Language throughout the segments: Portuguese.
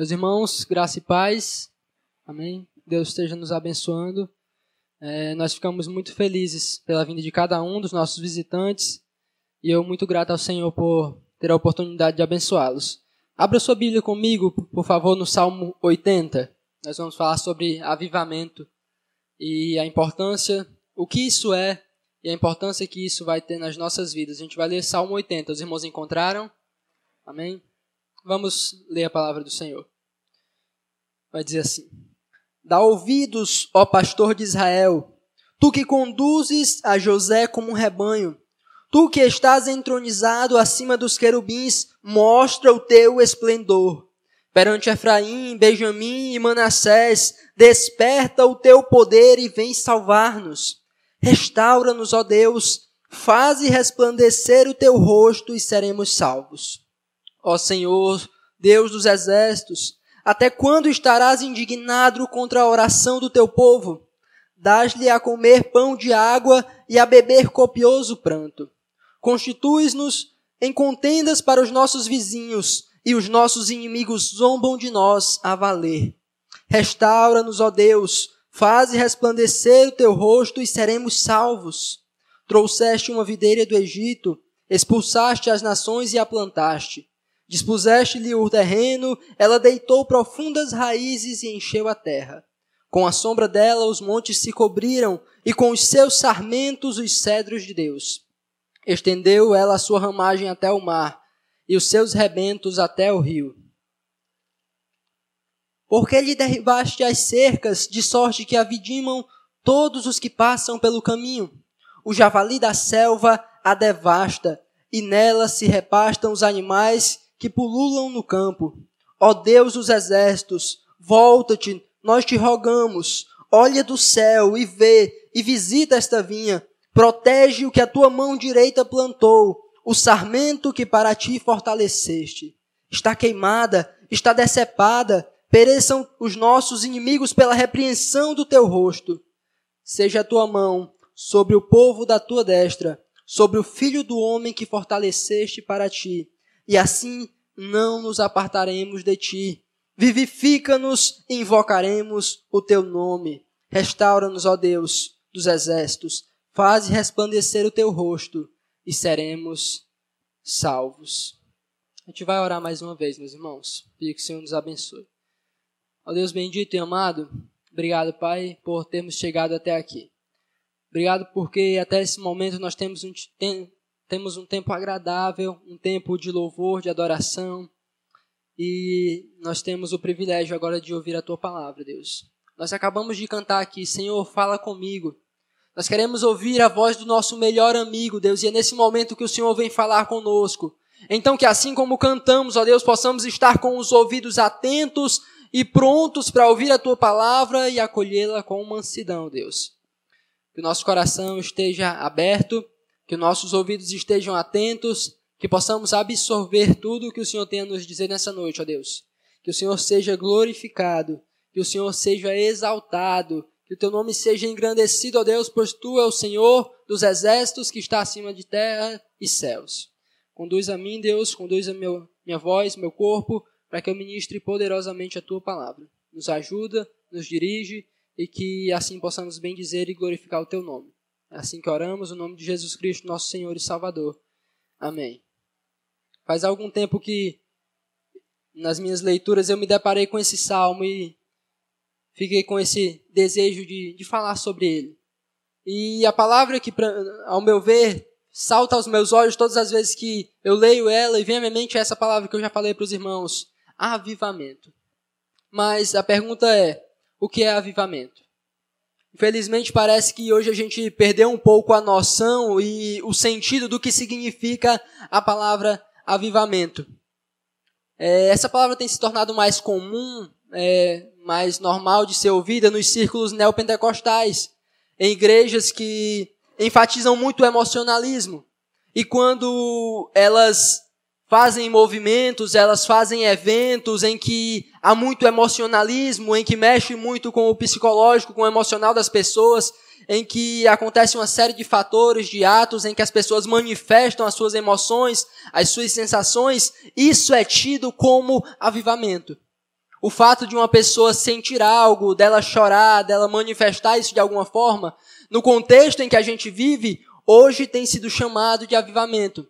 Meus irmãos, graça e paz. Amém. Deus esteja nos abençoando. É, nós ficamos muito felizes pela vinda de cada um dos nossos visitantes e eu muito grato ao Senhor por ter a oportunidade de abençoá-los. Abra sua Bíblia comigo, por favor, no Salmo 80. Nós vamos falar sobre avivamento e a importância, o que isso é e a importância que isso vai ter nas nossas vidas. A gente vai ler Salmo 80. Os irmãos encontraram? Amém? Vamos ler a palavra do Senhor. Vai dizer assim: Dá ouvidos, ó pastor de Israel, tu que conduzes a José como um rebanho, tu que estás entronizado acima dos querubins, mostra o teu esplendor. Perante Efraim, Benjamim e Manassés, desperta o teu poder e vem salvar-nos. Restaura-nos, ó Deus, faze resplandecer o teu rosto e seremos salvos. Ó Senhor, Deus dos exércitos, até quando estarás indignado contra a oração do teu povo? Dás-lhe a comer pão de água e a beber copioso pranto. Constituis-nos em contendas para os nossos vizinhos, e os nossos inimigos zombam de nós a valer. Restaura-nos, ó Deus, faze resplandecer o teu rosto e seremos salvos. Trouxeste uma videira do Egito, expulsaste as nações e a plantaste Dispuseste-lhe o terreno, ela deitou profundas raízes e encheu a terra. Com a sombra dela os montes se cobriram, e com os seus sarmentos os cedros de Deus. Estendeu ela a sua ramagem até o mar, e os seus rebentos até o rio. Porque lhe derribaste as cercas, de sorte que a vidimam todos os que passam pelo caminho. O javali da selva a devasta, e nela se repastam os animais que pululam no campo. Ó Deus dos exércitos, volta-te, nós te rogamos. Olha do céu e vê, e visita esta vinha. Protege o que a tua mão direita plantou, o sarmento que para ti fortaleceste. Está queimada, está decepada, pereçam os nossos inimigos pela repreensão do teu rosto. Seja a tua mão sobre o povo da tua destra, sobre o filho do homem que fortaleceste para ti e assim não nos apartaremos de ti. Vivifica-nos invocaremos o teu nome. Restaura-nos, ó Deus dos exércitos. Faze resplandecer o teu rosto e seremos salvos. A gente vai orar mais uma vez, meus irmãos. Pedir que o Senhor nos abençoe. Ó Deus bendito e amado, obrigado, Pai, por termos chegado até aqui. Obrigado porque até esse momento nós temos um, temos um tempo agradável, um tempo de louvor, de adoração. E nós temos o privilégio agora de ouvir a tua palavra, Deus. Nós acabamos de cantar aqui, Senhor, fala comigo. Nós queremos ouvir a voz do nosso melhor amigo, Deus, e é nesse momento que o Senhor vem falar conosco. Então, que assim como cantamos, ó Deus, possamos estar com os ouvidos atentos e prontos para ouvir a tua palavra e acolhê-la com mansidão, Deus. Que o nosso coração esteja aberto que nossos ouvidos estejam atentos, que possamos absorver tudo o que o Senhor tem a nos dizer nessa noite, ó Deus. Que o Senhor seja glorificado, que o Senhor seja exaltado, que o teu nome seja engrandecido, ó Deus, pois tu é o Senhor dos exércitos que está acima de terra e céus. Conduz a mim, Deus, conduz a meu, minha voz, meu corpo, para que eu ministre poderosamente a tua palavra. Nos ajuda, nos dirige e que assim possamos bem dizer e glorificar o teu nome. É assim que oramos, no nome de Jesus Cristo, nosso Senhor e Salvador. Amém. Faz algum tempo que nas minhas leituras eu me deparei com esse salmo e fiquei com esse desejo de, de falar sobre ele. E a palavra que, ao meu ver, salta aos meus olhos todas as vezes que eu leio ela e vem à minha mente essa palavra que eu já falei para os irmãos: avivamento. Mas a pergunta é: o que é avivamento? Infelizmente, parece que hoje a gente perdeu um pouco a noção e o sentido do que significa a palavra avivamento. É, essa palavra tem se tornado mais comum, é, mais normal de ser ouvida nos círculos neopentecostais, em igrejas que enfatizam muito o emocionalismo. E quando elas fazem movimentos, elas fazem eventos em que há muito emocionalismo, em que mexe muito com o psicológico, com o emocional das pessoas, em que acontece uma série de fatores, de atos em que as pessoas manifestam as suas emoções, as suas sensações, isso é tido como avivamento. O fato de uma pessoa sentir algo, dela chorar, dela manifestar isso de alguma forma, no contexto em que a gente vive, hoje tem sido chamado de avivamento.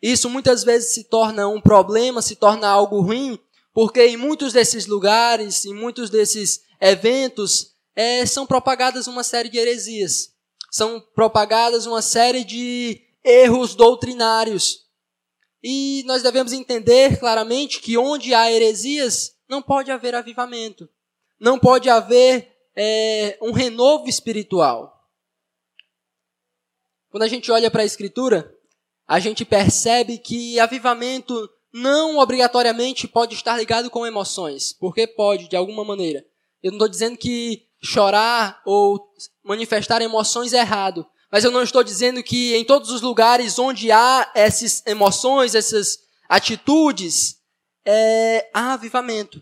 Isso muitas vezes se torna um problema, se torna algo ruim, porque em muitos desses lugares, em muitos desses eventos, é, são propagadas uma série de heresias. São propagadas uma série de erros doutrinários. E nós devemos entender claramente que onde há heresias, não pode haver avivamento. Não pode haver é, um renovo espiritual. Quando a gente olha para a Escritura, a gente percebe que avivamento não obrigatoriamente pode estar ligado com emoções, porque pode, de alguma maneira. Eu não estou dizendo que chorar ou manifestar emoções é errado, mas eu não estou dizendo que em todos os lugares onde há essas emoções, essas atitudes, é, há avivamento.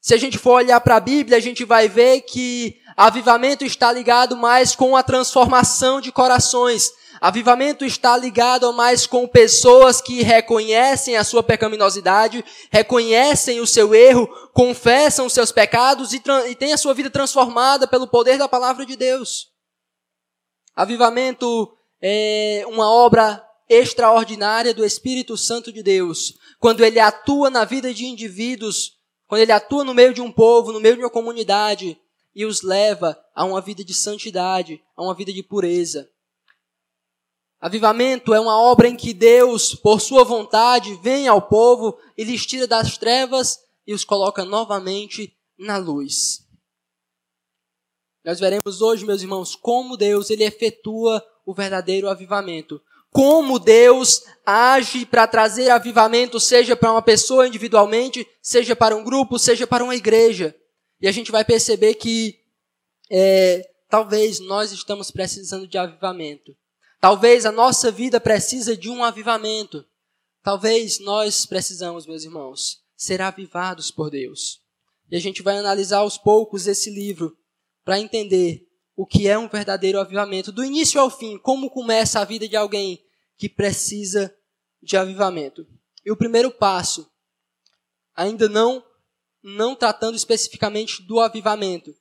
Se a gente for olhar para a Bíblia, a gente vai ver que avivamento está ligado mais com a transformação de corações. Avivamento está ligado mais com pessoas que reconhecem a sua pecaminosidade, reconhecem o seu erro, confessam os seus pecados e, e têm a sua vida transformada pelo poder da palavra de Deus. Avivamento é uma obra extraordinária do Espírito Santo de Deus, quando ele atua na vida de indivíduos, quando ele atua no meio de um povo, no meio de uma comunidade e os leva a uma vida de santidade, a uma vida de pureza. Avivamento é uma obra em que Deus, por sua vontade, vem ao povo e lhes tira das trevas e os coloca novamente na luz. Nós veremos hoje, meus irmãos, como Deus ele efetua o verdadeiro avivamento. Como Deus age para trazer avivamento, seja para uma pessoa individualmente, seja para um grupo, seja para uma igreja. E a gente vai perceber que é, talvez nós estamos precisando de avivamento. Talvez a nossa vida precisa de um avivamento. Talvez nós precisamos, meus irmãos, ser avivados por Deus. E a gente vai analisar aos poucos esse livro para entender o que é um verdadeiro avivamento, do início ao fim, como começa a vida de alguém que precisa de avivamento. E o primeiro passo, ainda não não tratando especificamente do avivamento.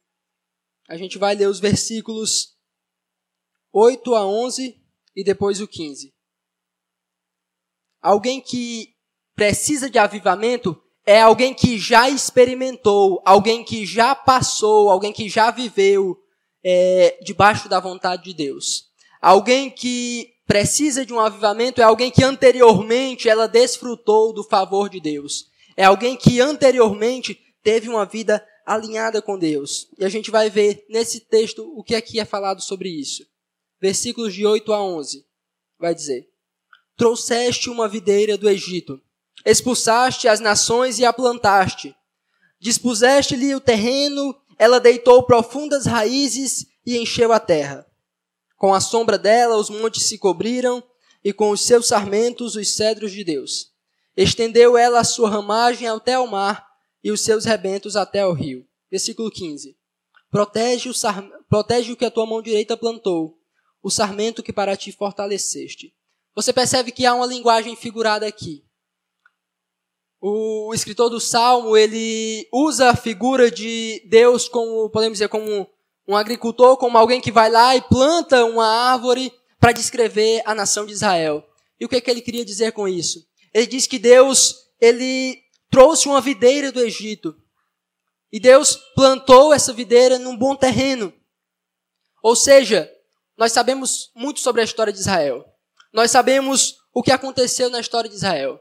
A gente vai ler os versículos 8 a 11 e depois o 15. Alguém que precisa de avivamento é alguém que já experimentou, alguém que já passou, alguém que já viveu é, debaixo da vontade de Deus. Alguém que precisa de um avivamento é alguém que anteriormente ela desfrutou do favor de Deus. É alguém que anteriormente teve uma vida alinhada com Deus. E a gente vai ver nesse texto o que aqui é falado sobre isso. Versículos de 8 a 11. Vai dizer: Trouxeste uma videira do Egito Expulsaste as nações e a plantaste. Dispuseste-lhe o terreno, ela deitou profundas raízes e encheu a terra. Com a sombra dela os montes se cobriram, e com os seus sarmentos os cedros de Deus. Estendeu ela a sua ramagem até o mar, e os seus rebentos até o rio. Versículo 15. Protege o, sar... Protege o que a tua mão direita plantou, o sarmento que para ti fortaleceste. Você percebe que há uma linguagem figurada aqui. O escritor do Salmo, ele usa a figura de Deus como, podemos dizer, como um agricultor, como alguém que vai lá e planta uma árvore para descrever a nação de Israel. E o que, é que ele queria dizer com isso? Ele diz que Deus, ele trouxe uma videira do Egito. E Deus plantou essa videira num bom terreno. Ou seja, nós sabemos muito sobre a história de Israel. Nós sabemos o que aconteceu na história de Israel.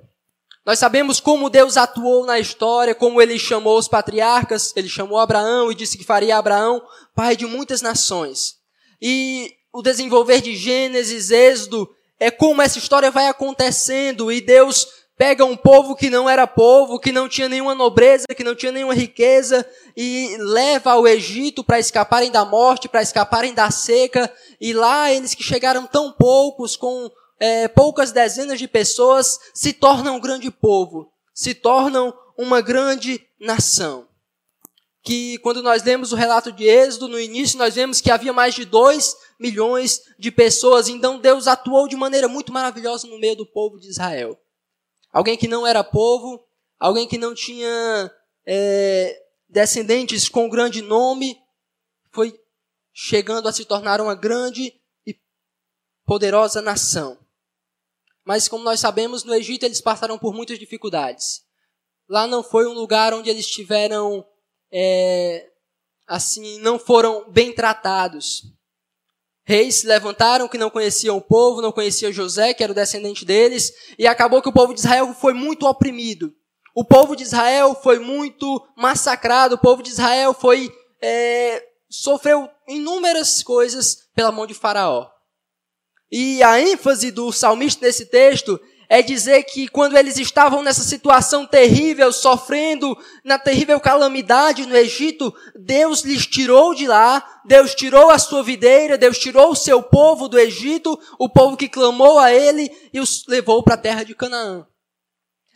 Nós sabemos como Deus atuou na história, como ele chamou os patriarcas, ele chamou Abraão e disse que faria Abraão pai de muitas nações. E o desenvolver de Gênesis, Êxodo, é como essa história vai acontecendo e Deus pega um povo que não era povo, que não tinha nenhuma nobreza, que não tinha nenhuma riqueza e leva ao Egito para escaparem da morte, para escaparem da seca. E lá eles que chegaram tão poucos com é, poucas dezenas de pessoas se tornam um grande povo, se tornam uma grande nação. Que quando nós lemos o relato de Êxodo, no início nós vemos que havia mais de 2 milhões de pessoas, então Deus atuou de maneira muito maravilhosa no meio do povo de Israel. Alguém que não era povo, alguém que não tinha é, descendentes com grande nome, foi chegando a se tornar uma grande e poderosa nação. Mas, como nós sabemos, no Egito eles passaram por muitas dificuldades. Lá não foi um lugar onde eles tiveram, é, assim, não foram bem tratados. Reis se levantaram que não conheciam o povo, não conheciam José, que era o descendente deles, e acabou que o povo de Israel foi muito oprimido. O povo de Israel foi muito massacrado, o povo de Israel foi é, sofreu inúmeras coisas pela mão de Faraó. E a ênfase do salmista nesse texto é dizer que quando eles estavam nessa situação terrível, sofrendo na terrível calamidade no Egito, Deus lhes tirou de lá, Deus tirou a sua videira, Deus tirou o seu povo do Egito, o povo que clamou a ele e os levou para a terra de Canaã.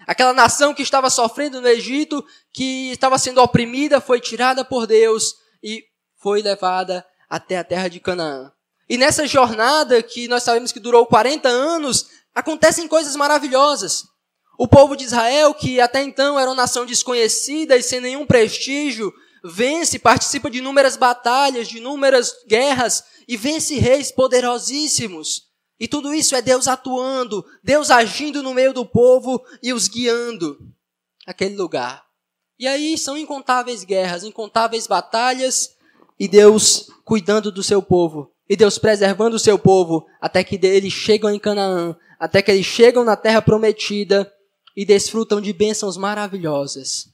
Aquela nação que estava sofrendo no Egito, que estava sendo oprimida, foi tirada por Deus e foi levada até a terra de Canaã. E nessa jornada, que nós sabemos que durou 40 anos, acontecem coisas maravilhosas. O povo de Israel, que até então era uma nação desconhecida e sem nenhum prestígio, vence, participa de inúmeras batalhas, de inúmeras guerras e vence reis poderosíssimos. E tudo isso é Deus atuando, Deus agindo no meio do povo e os guiando aquele lugar. E aí são incontáveis guerras, incontáveis batalhas e Deus cuidando do seu povo. E Deus preservando o seu povo até que eles chegam em Canaã, até que eles chegam na terra prometida e desfrutam de bênçãos maravilhosas.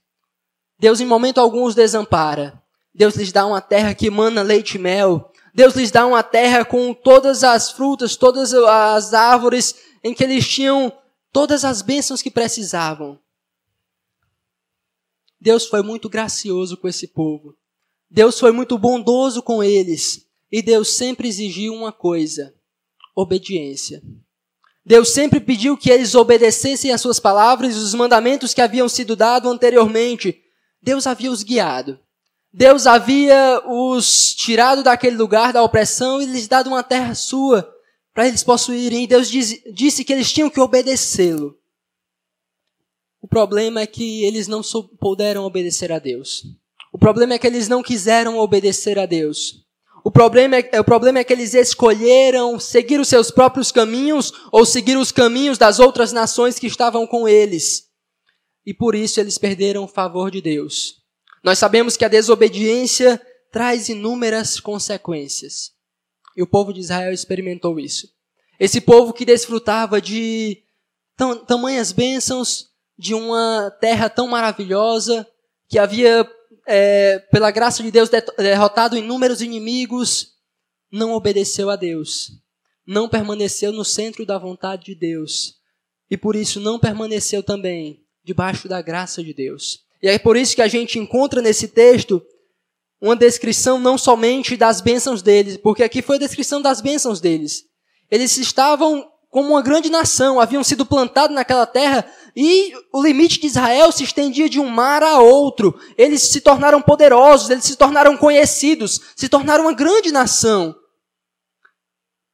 Deus em momento algum os desampara. Deus lhes dá uma terra que emana leite e mel. Deus lhes dá uma terra com todas as frutas, todas as árvores em que eles tinham todas as bênçãos que precisavam. Deus foi muito gracioso com esse povo. Deus foi muito bondoso com eles. E Deus sempre exigiu uma coisa: obediência. Deus sempre pediu que eles obedecessem às suas palavras e os mandamentos que haviam sido dados anteriormente. Deus havia os guiado. Deus havia os tirado daquele lugar da opressão e lhes dado uma terra sua para eles possuírem. E Deus diz, disse que eles tinham que obedecê-lo. O problema é que eles não puderam obedecer a Deus. O problema é que eles não quiseram obedecer a Deus. O problema, é, o problema é que eles escolheram seguir os seus próprios caminhos ou seguir os caminhos das outras nações que estavam com eles. E por isso eles perderam o favor de Deus. Nós sabemos que a desobediência traz inúmeras consequências. E o povo de Israel experimentou isso. Esse povo que desfrutava de tamanhas bênçãos, de uma terra tão maravilhosa, que havia é, pela graça de Deus, derrotado inúmeros inimigos, não obedeceu a Deus. Não permaneceu no centro da vontade de Deus. E por isso não permaneceu também debaixo da graça de Deus. E é por isso que a gente encontra nesse texto uma descrição não somente das bênçãos deles, porque aqui foi a descrição das bênçãos deles. Eles estavam como uma grande nação, haviam sido plantados naquela terra e o limite de Israel se estendia de um mar a outro. Eles se tornaram poderosos, eles se tornaram conhecidos, se tornaram uma grande nação.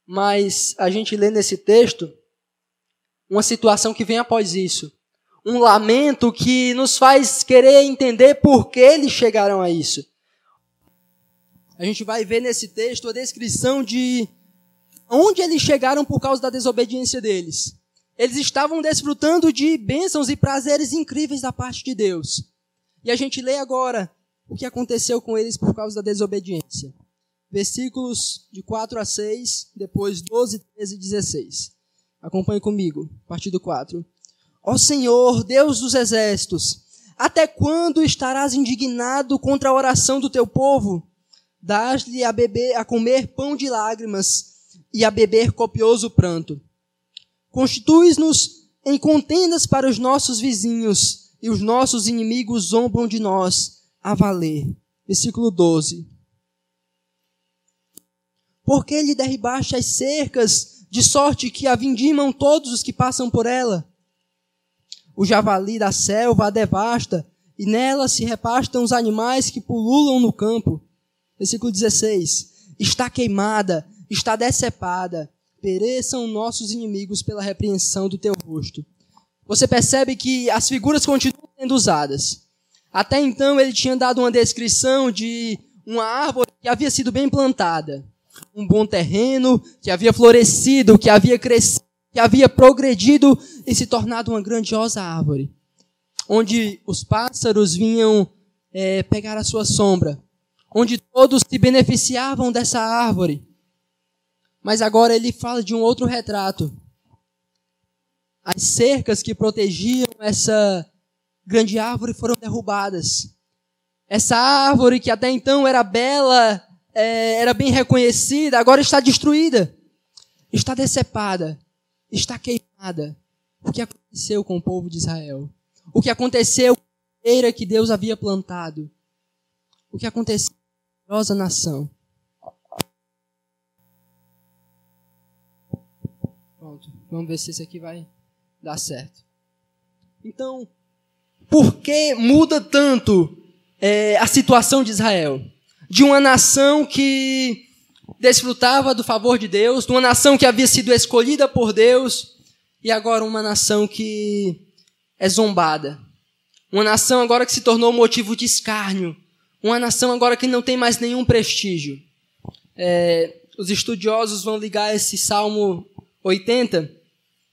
Mas a gente lê nesse texto uma situação que vem após isso. Um lamento que nos faz querer entender por que eles chegaram a isso. A gente vai ver nesse texto a descrição de onde eles chegaram por causa da desobediência deles. Eles estavam desfrutando de bênçãos e prazeres incríveis da parte de Deus. E a gente lê agora o que aconteceu com eles por causa da desobediência. Versículos de 4 a 6, depois 12, 13 e 16. Acompanhe comigo, a partir do 4. Ó Senhor, Deus dos exércitos, até quando estarás indignado contra a oração do teu povo? Dás-lhe a beber, a comer pão de lágrimas e a beber copioso pranto. Constituis-nos em contendas para os nossos vizinhos, e os nossos inimigos zombam de nós a valer. Versículo 12. Porque lhe derribaste as cercas, de sorte que a vindimam todos os que passam por ela? O javali da selva a devasta, e nela se repastam os animais que pululam no campo. Versículo 16. Está queimada está decepada. Pereçam nossos inimigos pela repreensão do teu rosto. Você percebe que as figuras continuam sendo usadas. Até então ele tinha dado uma descrição de uma árvore que havia sido bem plantada, um bom terreno, que havia florescido, que havia crescido, que havia progredido e se tornado uma grandiosa árvore, onde os pássaros vinham é, pegar a sua sombra, onde todos se beneficiavam dessa árvore. Mas agora ele fala de um outro retrato. As cercas que protegiam essa grande árvore foram derrubadas. Essa árvore que até então era bela, é, era bem reconhecida, agora está destruída, está decepada, está queimada. O que aconteceu com o povo de Israel? O que aconteceu com a que Deus havia plantado? O que aconteceu com a nação? Vamos ver se isso aqui vai dar certo. Então, por que muda tanto é, a situação de Israel? De uma nação que desfrutava do favor de Deus, de uma nação que havia sido escolhida por Deus, e agora uma nação que é zombada. Uma nação agora que se tornou motivo de escárnio. Uma nação agora que não tem mais nenhum prestígio. É, os estudiosos vão ligar esse Salmo 80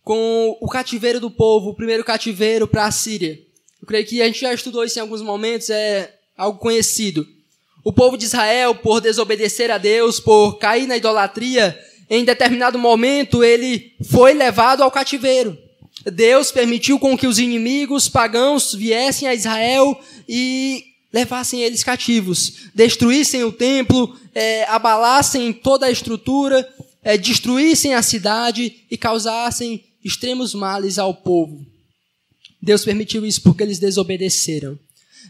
com o cativeiro do povo, o primeiro cativeiro para a Síria. Eu creio que a gente já estudou isso em alguns momentos, é algo conhecido. O povo de Israel, por desobedecer a Deus, por cair na idolatria, em determinado momento ele foi levado ao cativeiro. Deus permitiu com que os inimigos pagãos viessem a Israel e levassem eles cativos, destruíssem o templo, é, abalassem toda a estrutura, é, destruíssem a cidade e causassem extremos males ao povo. Deus permitiu isso porque eles desobedeceram.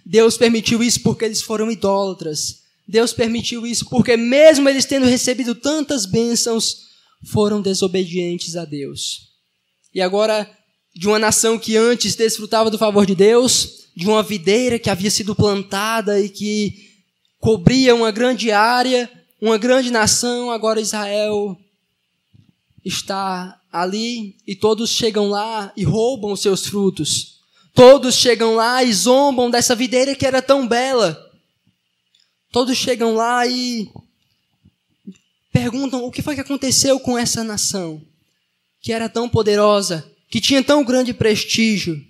Deus permitiu isso porque eles foram idólatras. Deus permitiu isso porque, mesmo eles tendo recebido tantas bênçãos, foram desobedientes a Deus. E agora, de uma nação que antes desfrutava do favor de Deus, de uma videira que havia sido plantada e que cobria uma grande área, uma grande nação, agora Israel está ali e todos chegam lá e roubam os seus frutos. Todos chegam lá e zombam dessa videira que era tão bela. Todos chegam lá e perguntam o que foi que aconteceu com essa nação, que era tão poderosa, que tinha tão grande prestígio.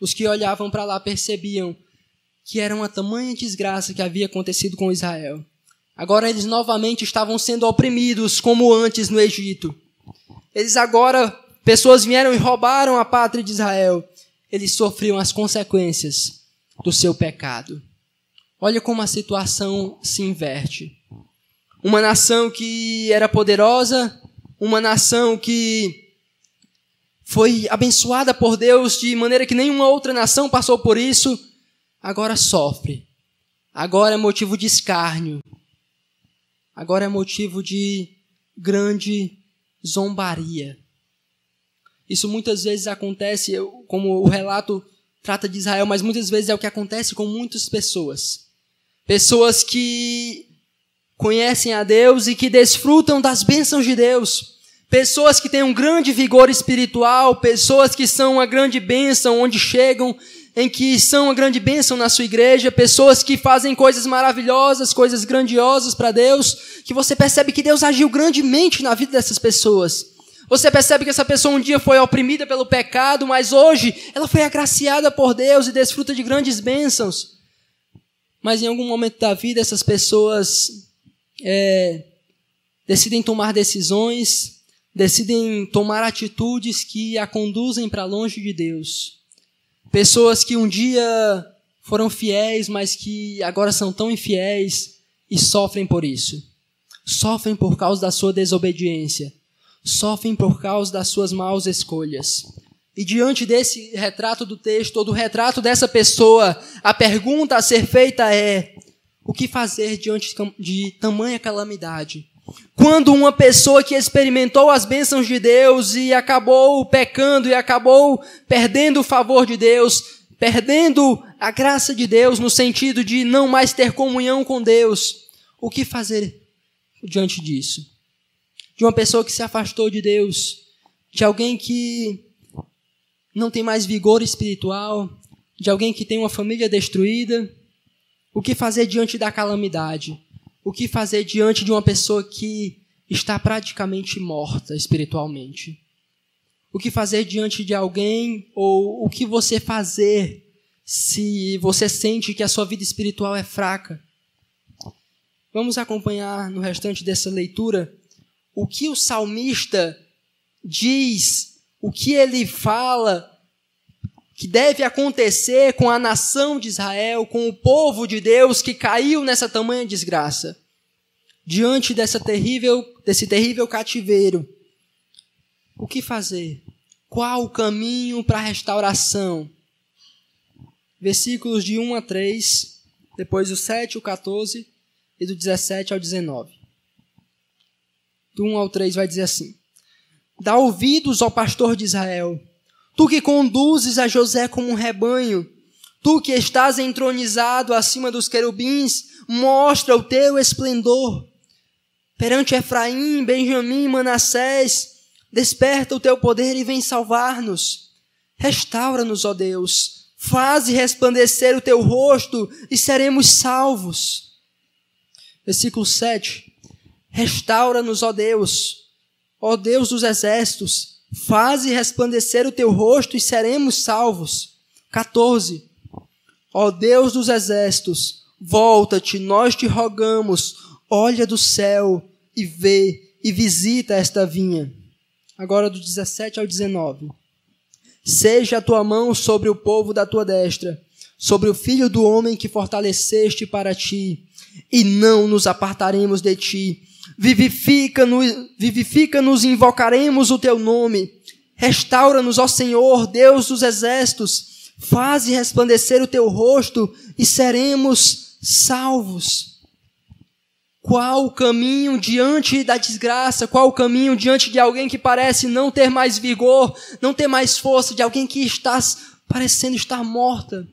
Os que olhavam para lá percebiam que era uma tamanha desgraça que havia acontecido com Israel. Agora eles novamente estavam sendo oprimidos, como antes no Egito. Eles agora, pessoas vieram e roubaram a pátria de Israel. Eles sofriam as consequências do seu pecado. Olha como a situação se inverte. Uma nação que era poderosa, uma nação que foi abençoada por Deus de maneira que nenhuma outra nação passou por isso, agora sofre. Agora é motivo de escárnio. Agora é motivo de grande zombaria. Isso muitas vezes acontece, como o relato trata de Israel, mas muitas vezes é o que acontece com muitas pessoas. Pessoas que conhecem a Deus e que desfrutam das bênçãos de Deus. Pessoas que têm um grande vigor espiritual, pessoas que são uma grande bênção onde chegam, em que são uma grande bênção na sua igreja, pessoas que fazem coisas maravilhosas, coisas grandiosas para Deus, que você percebe que Deus agiu grandemente na vida dessas pessoas. Você percebe que essa pessoa um dia foi oprimida pelo pecado, mas hoje ela foi agraciada por Deus e desfruta de grandes bênçãos. Mas em algum momento da vida essas pessoas é, decidem tomar decisões, decidem tomar atitudes que a conduzem para longe de Deus. Pessoas que um dia foram fiéis, mas que agora são tão infiéis e sofrem por isso. Sofrem por causa da sua desobediência. Sofrem por causa das suas maus escolhas. E diante desse retrato do texto, ou do retrato dessa pessoa, a pergunta a ser feita é: o que fazer diante de tamanha calamidade? Quando uma pessoa que experimentou as bênçãos de Deus e acabou pecando e acabou perdendo o favor de Deus, perdendo a graça de Deus no sentido de não mais ter comunhão com Deus, o que fazer diante disso? De uma pessoa que se afastou de Deus, de alguém que não tem mais vigor espiritual, de alguém que tem uma família destruída? O que fazer diante da calamidade? O que fazer diante de uma pessoa que está praticamente morta espiritualmente? O que fazer diante de alguém ou o que você fazer se você sente que a sua vida espiritual é fraca? Vamos acompanhar no restante dessa leitura o que o salmista diz, o que ele fala que deve acontecer com a nação de Israel, com o povo de Deus que caiu nessa tamanha desgraça. Diante dessa terrível, desse terrível cativeiro, o que fazer? Qual o caminho para a restauração? Versículos de 1 a 3, depois o 7 e o 14 e do 17 ao 19. Do 1 ao 3 vai dizer assim: Dá ouvidos ao pastor de Israel, tu que conduzes a José como um rebanho, tu que estás entronizado acima dos querubins, mostra o teu esplendor. Perante Efraim, Benjamim, Manassés, desperta o teu poder e vem salvar-nos. Restaura-nos, ó Deus, faze resplandecer o teu rosto e seremos salvos. Versículo 7. Restaura-nos, ó Deus, ó Deus dos exércitos, faze resplandecer o teu rosto e seremos salvos. 14. Ó Deus dos exércitos, volta-te, nós te rogamos, olha do céu e vê e visita esta vinha. Agora do 17 ao 19. Seja a tua mão sobre o povo da tua destra, sobre o filho do homem que fortaleceste para ti e não nos apartaremos de ti. Vivifica-nos, vivifica-nos e invocaremos o teu nome. Restaura-nos, ó Senhor, Deus dos exércitos. Faze resplandecer o teu rosto e seremos salvos. Qual o caminho diante da desgraça? Qual o caminho diante de alguém que parece não ter mais vigor, não ter mais força, de alguém que está parecendo estar morta?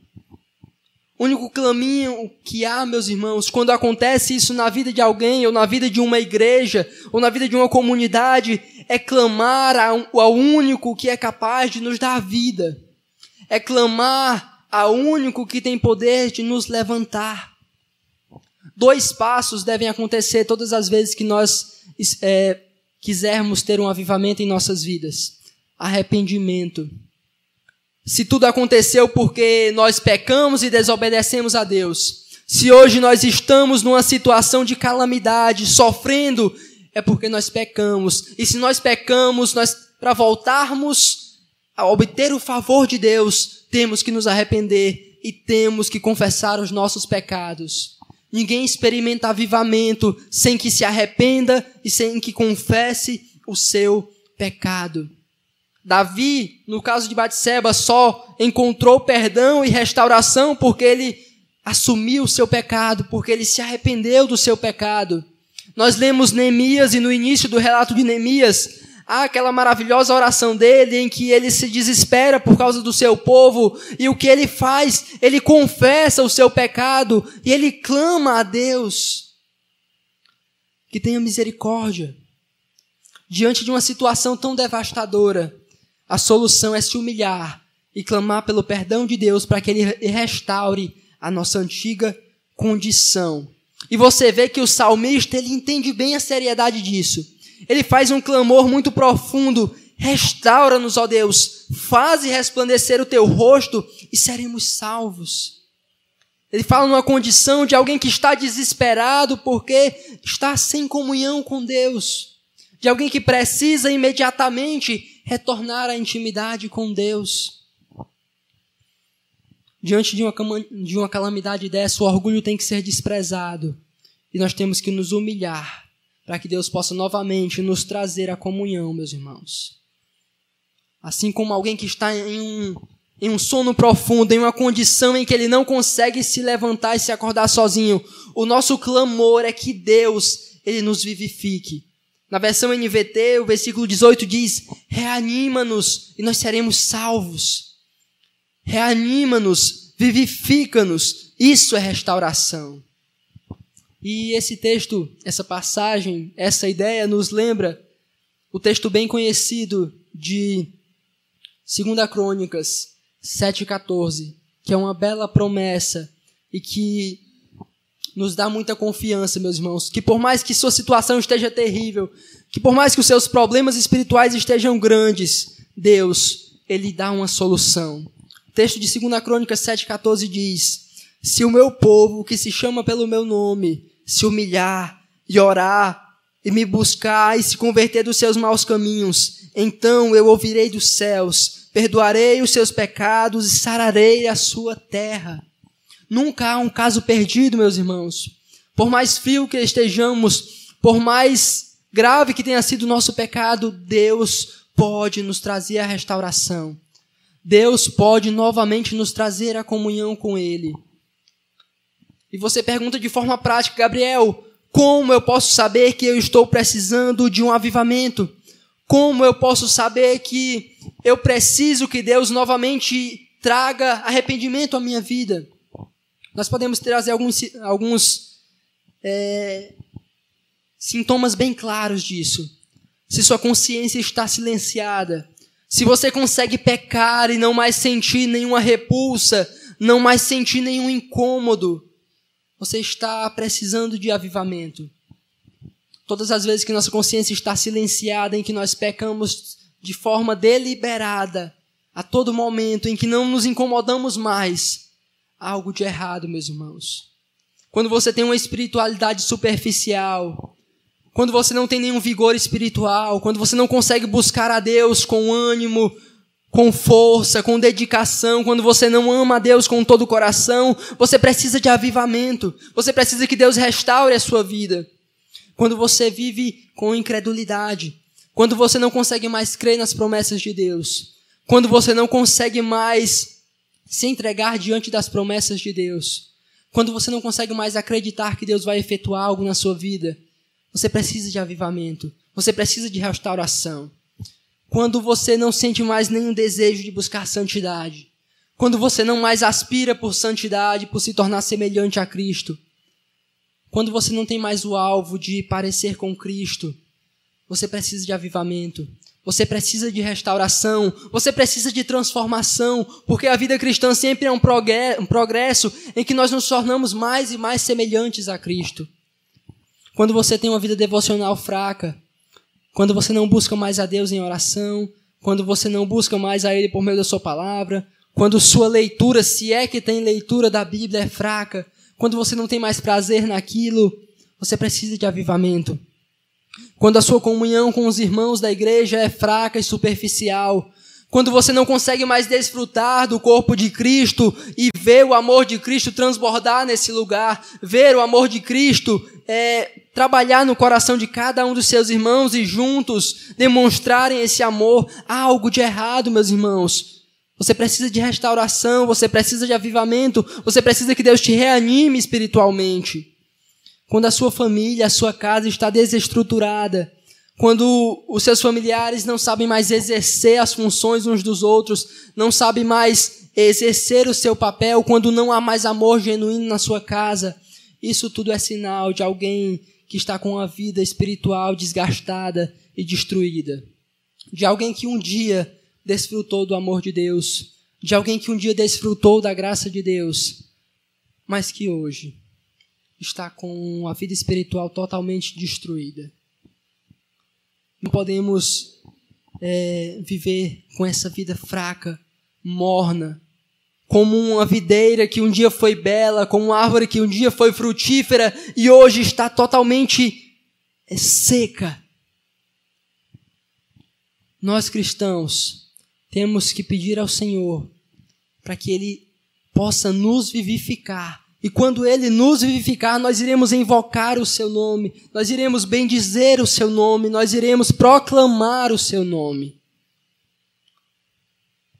O único caminho que há, meus irmãos, quando acontece isso na vida de alguém, ou na vida de uma igreja, ou na vida de uma comunidade, é clamar ao único que é capaz de nos dar vida. É clamar ao único que tem poder de nos levantar. Dois passos devem acontecer todas as vezes que nós é, quisermos ter um avivamento em nossas vidas: arrependimento se tudo aconteceu porque nós pecamos e desobedecemos a Deus, se hoje nós estamos numa situação de calamidade, sofrendo, é porque nós pecamos. E se nós pecamos, nós para voltarmos a obter o favor de Deus, temos que nos arrepender e temos que confessar os nossos pecados. Ninguém experimenta avivamento sem que se arrependa e sem que confesse o seu pecado. Davi, no caso de Batseba, só encontrou perdão e restauração porque ele assumiu o seu pecado, porque ele se arrependeu do seu pecado. Nós lemos Neemias e no início do relato de Neemias, há aquela maravilhosa oração dele em que ele se desespera por causa do seu povo e o que ele faz? Ele confessa o seu pecado e ele clama a Deus que tenha misericórdia diante de uma situação tão devastadora. A solução é se humilhar e clamar pelo perdão de Deus para que Ele restaure a nossa antiga condição. E você vê que o salmista ele entende bem a seriedade disso. Ele faz um clamor muito profundo: restaura-nos, ó Deus, faze resplandecer o teu rosto e seremos salvos. Ele fala numa condição de alguém que está desesperado porque está sem comunhão com Deus, de alguém que precisa imediatamente retornar à intimidade com Deus. Diante de uma, de uma calamidade dessa, o orgulho tem que ser desprezado. E nós temos que nos humilhar para que Deus possa novamente nos trazer a comunhão, meus irmãos. Assim como alguém que está em um, em um sono profundo, em uma condição em que ele não consegue se levantar e se acordar sozinho, o nosso clamor é que Deus ele nos vivifique, na versão NVT, o versículo 18 diz: Reanima-nos e nós seremos salvos. Reanima-nos, vivifica-nos. Isso é restauração. E esse texto, essa passagem, essa ideia nos lembra o texto bem conhecido de 2 Crônicas 7,14, que é uma bela promessa e que nos dá muita confiança, meus irmãos, que por mais que sua situação esteja terrível, que por mais que os seus problemas espirituais estejam grandes, Deus, ele dá uma solução. O texto de 2 Crônicas 7,14 diz: Se o meu povo, que se chama pelo meu nome, se humilhar e orar, e me buscar e se converter dos seus maus caminhos, então eu ouvirei dos céus, perdoarei os seus pecados e sararei a sua terra. Nunca há um caso perdido, meus irmãos. Por mais frio que estejamos, por mais grave que tenha sido o nosso pecado, Deus pode nos trazer a restauração. Deus pode novamente nos trazer a comunhão com Ele. E você pergunta de forma prática, Gabriel, como eu posso saber que eu estou precisando de um avivamento? Como eu posso saber que eu preciso que Deus novamente traga arrependimento à minha vida? Nós podemos trazer alguns, alguns é, sintomas bem claros disso. Se sua consciência está silenciada, se você consegue pecar e não mais sentir nenhuma repulsa, não mais sentir nenhum incômodo, você está precisando de avivamento. Todas as vezes que nossa consciência está silenciada, em que nós pecamos de forma deliberada, a todo momento, em que não nos incomodamos mais, algo de errado, meus irmãos. Quando você tem uma espiritualidade superficial, quando você não tem nenhum vigor espiritual, quando você não consegue buscar a Deus com ânimo, com força, com dedicação, quando você não ama a Deus com todo o coração, você precisa de avivamento. Você precisa que Deus restaure a sua vida. Quando você vive com incredulidade, quando você não consegue mais crer nas promessas de Deus, quando você não consegue mais se entregar diante das promessas de Deus, quando você não consegue mais acreditar que Deus vai efetuar algo na sua vida, você precisa de avivamento, você precisa de restauração. Quando você não sente mais nenhum desejo de buscar santidade, quando você não mais aspira por santidade, por se tornar semelhante a Cristo, quando você não tem mais o alvo de parecer com Cristo, você precisa de avivamento, você precisa de restauração, você precisa de transformação, porque a vida cristã sempre é um progresso em que nós nos tornamos mais e mais semelhantes a Cristo. Quando você tem uma vida devocional fraca, quando você não busca mais a Deus em oração, quando você não busca mais a Ele por meio da Sua palavra, quando sua leitura, se é que tem leitura da Bíblia, é fraca, quando você não tem mais prazer naquilo, você precisa de avivamento. Quando a sua comunhão com os irmãos da igreja é fraca e superficial, quando você não consegue mais desfrutar do corpo de Cristo e ver o amor de Cristo transbordar nesse lugar, ver o amor de Cristo é, trabalhar no coração de cada um dos seus irmãos e juntos demonstrarem esse amor, há algo de errado, meus irmãos. Você precisa de restauração, você precisa de avivamento, você precisa que Deus te reanime espiritualmente quando a sua família, a sua casa está desestruturada, quando os seus familiares não sabem mais exercer as funções uns dos outros, não sabem mais exercer o seu papel, quando não há mais amor genuíno na sua casa, isso tudo é sinal de alguém que está com a vida espiritual desgastada e destruída. De alguém que um dia desfrutou do amor de Deus, de alguém que um dia desfrutou da graça de Deus, mas que hoje está com a vida espiritual totalmente destruída. Não podemos é, viver com essa vida fraca, morna, como uma videira que um dia foi bela, como uma árvore que um dia foi frutífera e hoje está totalmente é, seca. Nós cristãos temos que pedir ao Senhor para que Ele possa nos vivificar e quando Ele nos vivificar, nós iremos invocar o Seu nome, nós iremos bendizer o Seu nome, nós iremos proclamar o Seu nome.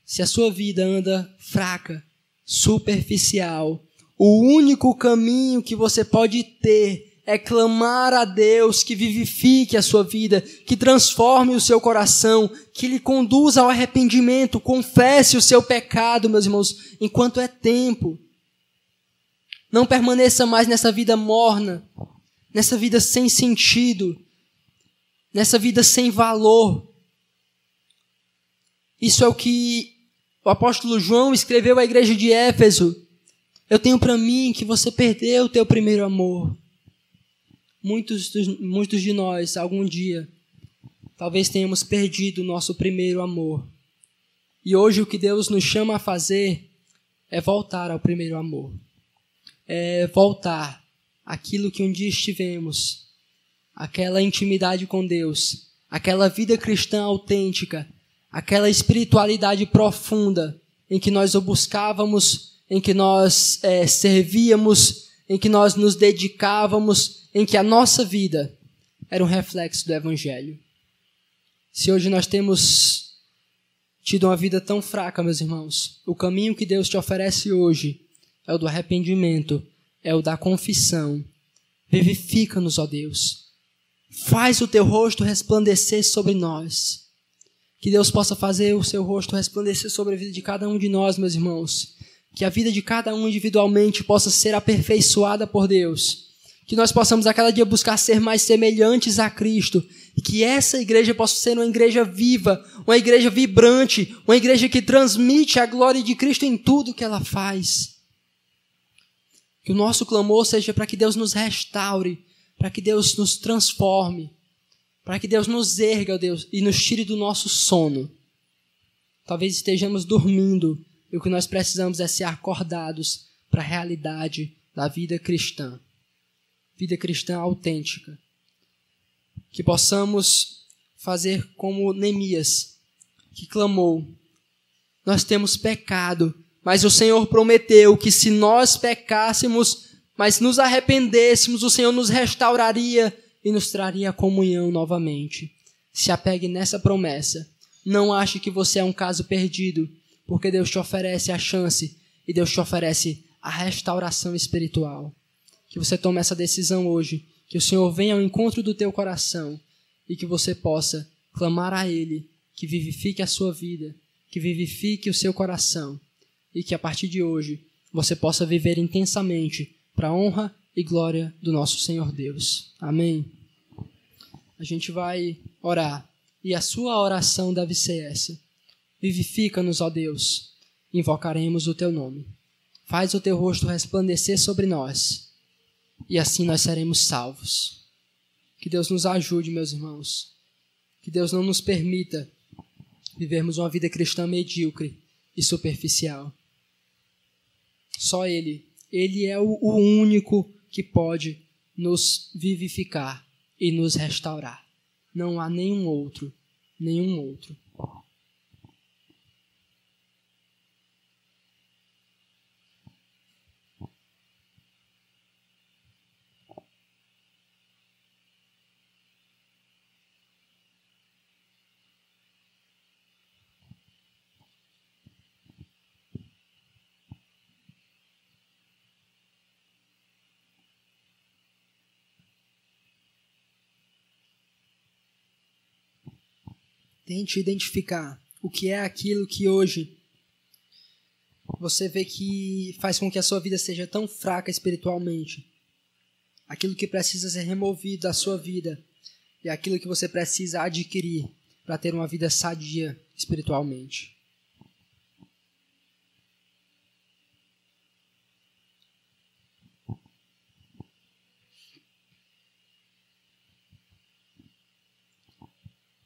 Se a sua vida anda fraca, superficial, o único caminho que você pode ter é clamar a Deus que vivifique a sua vida, que transforme o seu coração, que lhe conduza ao arrependimento, confesse o seu pecado, meus irmãos, enquanto é tempo. Não permaneça mais nessa vida morna, nessa vida sem sentido, nessa vida sem valor. Isso é o que o apóstolo João escreveu à igreja de Éfeso: Eu tenho para mim que você perdeu o teu primeiro amor. Muitos, muitos de nós, algum dia, talvez tenhamos perdido o nosso primeiro amor. E hoje o que Deus nos chama a fazer é voltar ao primeiro amor. É voltar aquilo que um dia estivemos, aquela intimidade com Deus, aquela vida cristã autêntica, aquela espiritualidade profunda em que nós o buscávamos, em que nós é, servíamos, em que nós nos dedicávamos, em que a nossa vida era um reflexo do Evangelho. Se hoje nós temos tido uma vida tão fraca, meus irmãos, o caminho que Deus te oferece hoje é o do arrependimento, é o da confissão. Vivifica-nos, ó Deus. Faz o teu rosto resplandecer sobre nós. Que Deus possa fazer o seu rosto resplandecer sobre a vida de cada um de nós, meus irmãos. Que a vida de cada um individualmente possa ser aperfeiçoada por Deus. Que nós possamos a cada dia buscar ser mais semelhantes a Cristo. E que essa igreja possa ser uma igreja viva, uma igreja vibrante, uma igreja que transmite a glória de Cristo em tudo que ela faz. Que o nosso clamor seja para que Deus nos restaure, para que Deus nos transforme, para que Deus nos erga, Deus, e nos tire do nosso sono. Talvez estejamos dormindo e o que nós precisamos é ser acordados para a realidade da vida cristã. Vida cristã autêntica. Que possamos fazer como Neemias, que clamou: Nós temos pecado, mas o Senhor prometeu que se nós pecássemos, mas nos arrependêssemos, o Senhor nos restauraria e nos traria a comunhão novamente. Se apegue nessa promessa. Não ache que você é um caso perdido, porque Deus te oferece a chance e Deus te oferece a restauração espiritual. Que você tome essa decisão hoje, que o Senhor venha ao encontro do teu coração e que você possa clamar a Ele que vivifique a sua vida, que vivifique o seu coração e que a partir de hoje você possa viver intensamente para a honra e glória do nosso Senhor Deus. Amém. A gente vai orar e a sua oração deve ser essa: Vivifica-nos, ó Deus, invocaremos o teu nome. Faz o teu rosto resplandecer sobre nós e assim nós seremos salvos. Que Deus nos ajude, meus irmãos. Que Deus não nos permita vivermos uma vida cristã medíocre e superficial. Só Ele. Ele é o, único que pode nos vivificar e nos restaurar. Não há nenhum outro, nenhum outro. Tente identificar o que é aquilo que hoje você vê que faz com que a sua vida seja tão fraca espiritualmente. Aquilo que precisa ser removido da sua vida e aquilo que você precisa adquirir para ter uma vida sadia espiritualmente.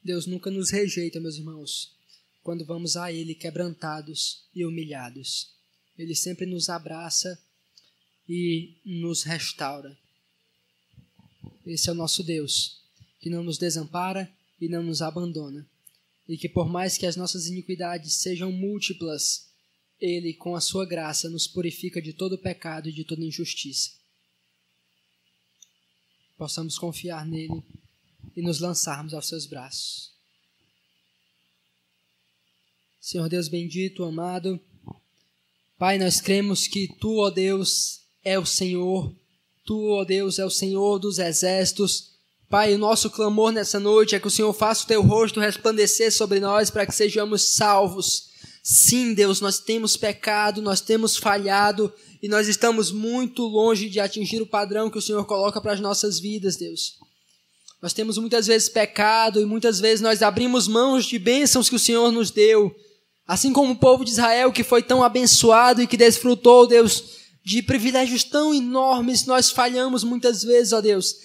Deus nunca nos rejeita, meus irmãos, quando vamos a Ele quebrantados e humilhados. Ele sempre nos abraça e nos restaura. Esse é o nosso Deus, que não nos desampara e não nos abandona. E que por mais que as nossas iniquidades sejam múltiplas, Ele, com a sua graça, nos purifica de todo pecado e de toda injustiça. Possamos confiar nele e nos lançarmos aos seus braços. Senhor Deus bendito, amado, Pai, nós cremos que Tu, ó Deus, é o Senhor, Tu, ó Deus, é o Senhor dos exércitos. Pai, o nosso clamor nessa noite é que o Senhor faça o Teu rosto resplandecer sobre nós para que sejamos salvos. Sim, Deus, nós temos pecado, nós temos falhado e nós estamos muito longe de atingir o padrão que o Senhor coloca para as nossas vidas, Deus. Nós temos muitas vezes pecado e muitas vezes nós abrimos mãos de bênçãos que o Senhor nos deu. Assim como o povo de Israel que foi tão abençoado e que desfrutou, Deus, de privilégios tão enormes, nós falhamos muitas vezes, ó Deus,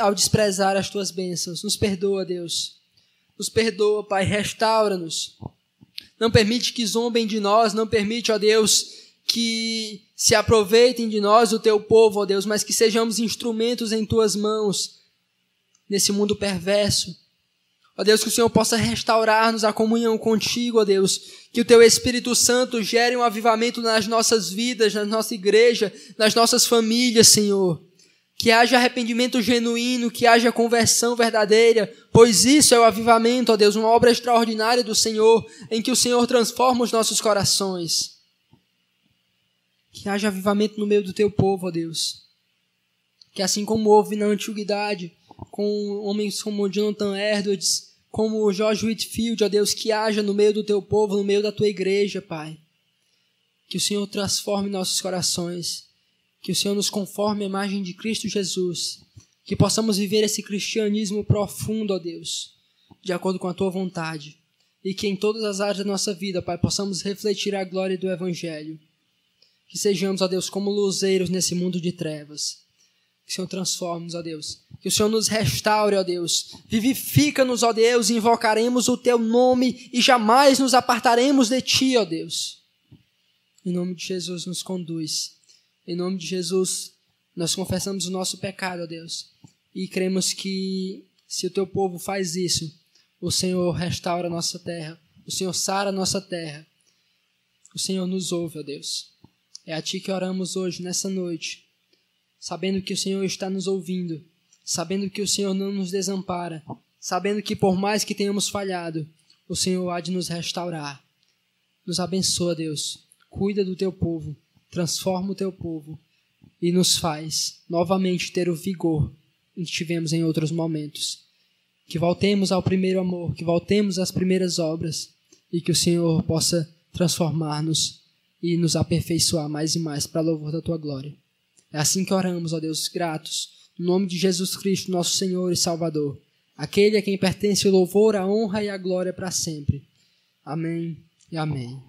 ao desprezar as tuas bênçãos. Nos perdoa, Deus. Nos perdoa, Pai, restaura-nos. Não permite que zombem de nós, não permite, ó Deus, que se aproveitem de nós, o teu povo, ó Deus, mas que sejamos instrumentos em tuas mãos nesse mundo perverso. Ó Deus, que o Senhor possa restaurar-nos a comunhão contigo, ó Deus. Que o teu Espírito Santo gere um avivamento nas nossas vidas, na nossa igreja, nas nossas famílias, Senhor que haja arrependimento genuíno, que haja conversão verdadeira, pois isso é o avivamento, ó Deus, uma obra extraordinária do Senhor, em que o Senhor transforma os nossos corações. Que haja avivamento no meio do teu povo, ó Deus. Que assim como houve na antiguidade, com homens como Jonathan Edwards, como George Whitfield, ó Deus, que haja no meio do teu povo, no meio da tua igreja, Pai. Que o Senhor transforme nossos corações que o Senhor nos conforme a imagem de Cristo Jesus. Que possamos viver esse cristianismo profundo, ó Deus, de acordo com a tua vontade. E que em todas as áreas da nossa vida, Pai, possamos refletir a glória do Evangelho. Que sejamos, ó Deus, como luzeiros nesse mundo de trevas. Que o Senhor transforme-nos, ó Deus. Que o Senhor nos restaure, ó Deus. Vivifica-nos, ó Deus, e invocaremos o teu nome e jamais nos apartaremos de ti, ó Deus. Em nome de Jesus, nos conduz. Em nome de Jesus, nós confessamos o nosso pecado, ó Deus, e cremos que se o teu povo faz isso, o Senhor restaura a nossa terra, o Senhor sara a nossa terra. O Senhor nos ouve, ó Deus. É a Ti que oramos hoje, nessa noite, sabendo que o Senhor está nos ouvindo, sabendo que o Senhor não nos desampara, sabendo que por mais que tenhamos falhado, o Senhor há de nos restaurar. Nos abençoa, Deus. Cuida do teu povo transforma o teu povo e nos faz novamente ter o vigor que tivemos em outros momentos. Que voltemos ao primeiro amor, que voltemos às primeiras obras e que o Senhor possa transformar-nos e nos aperfeiçoar mais e mais para louvor da tua glória. É assim que oramos, ó Deus, gratos, no nome de Jesus Cristo, nosso Senhor e Salvador, aquele a quem pertence o louvor, a honra e a glória para sempre. Amém e amém.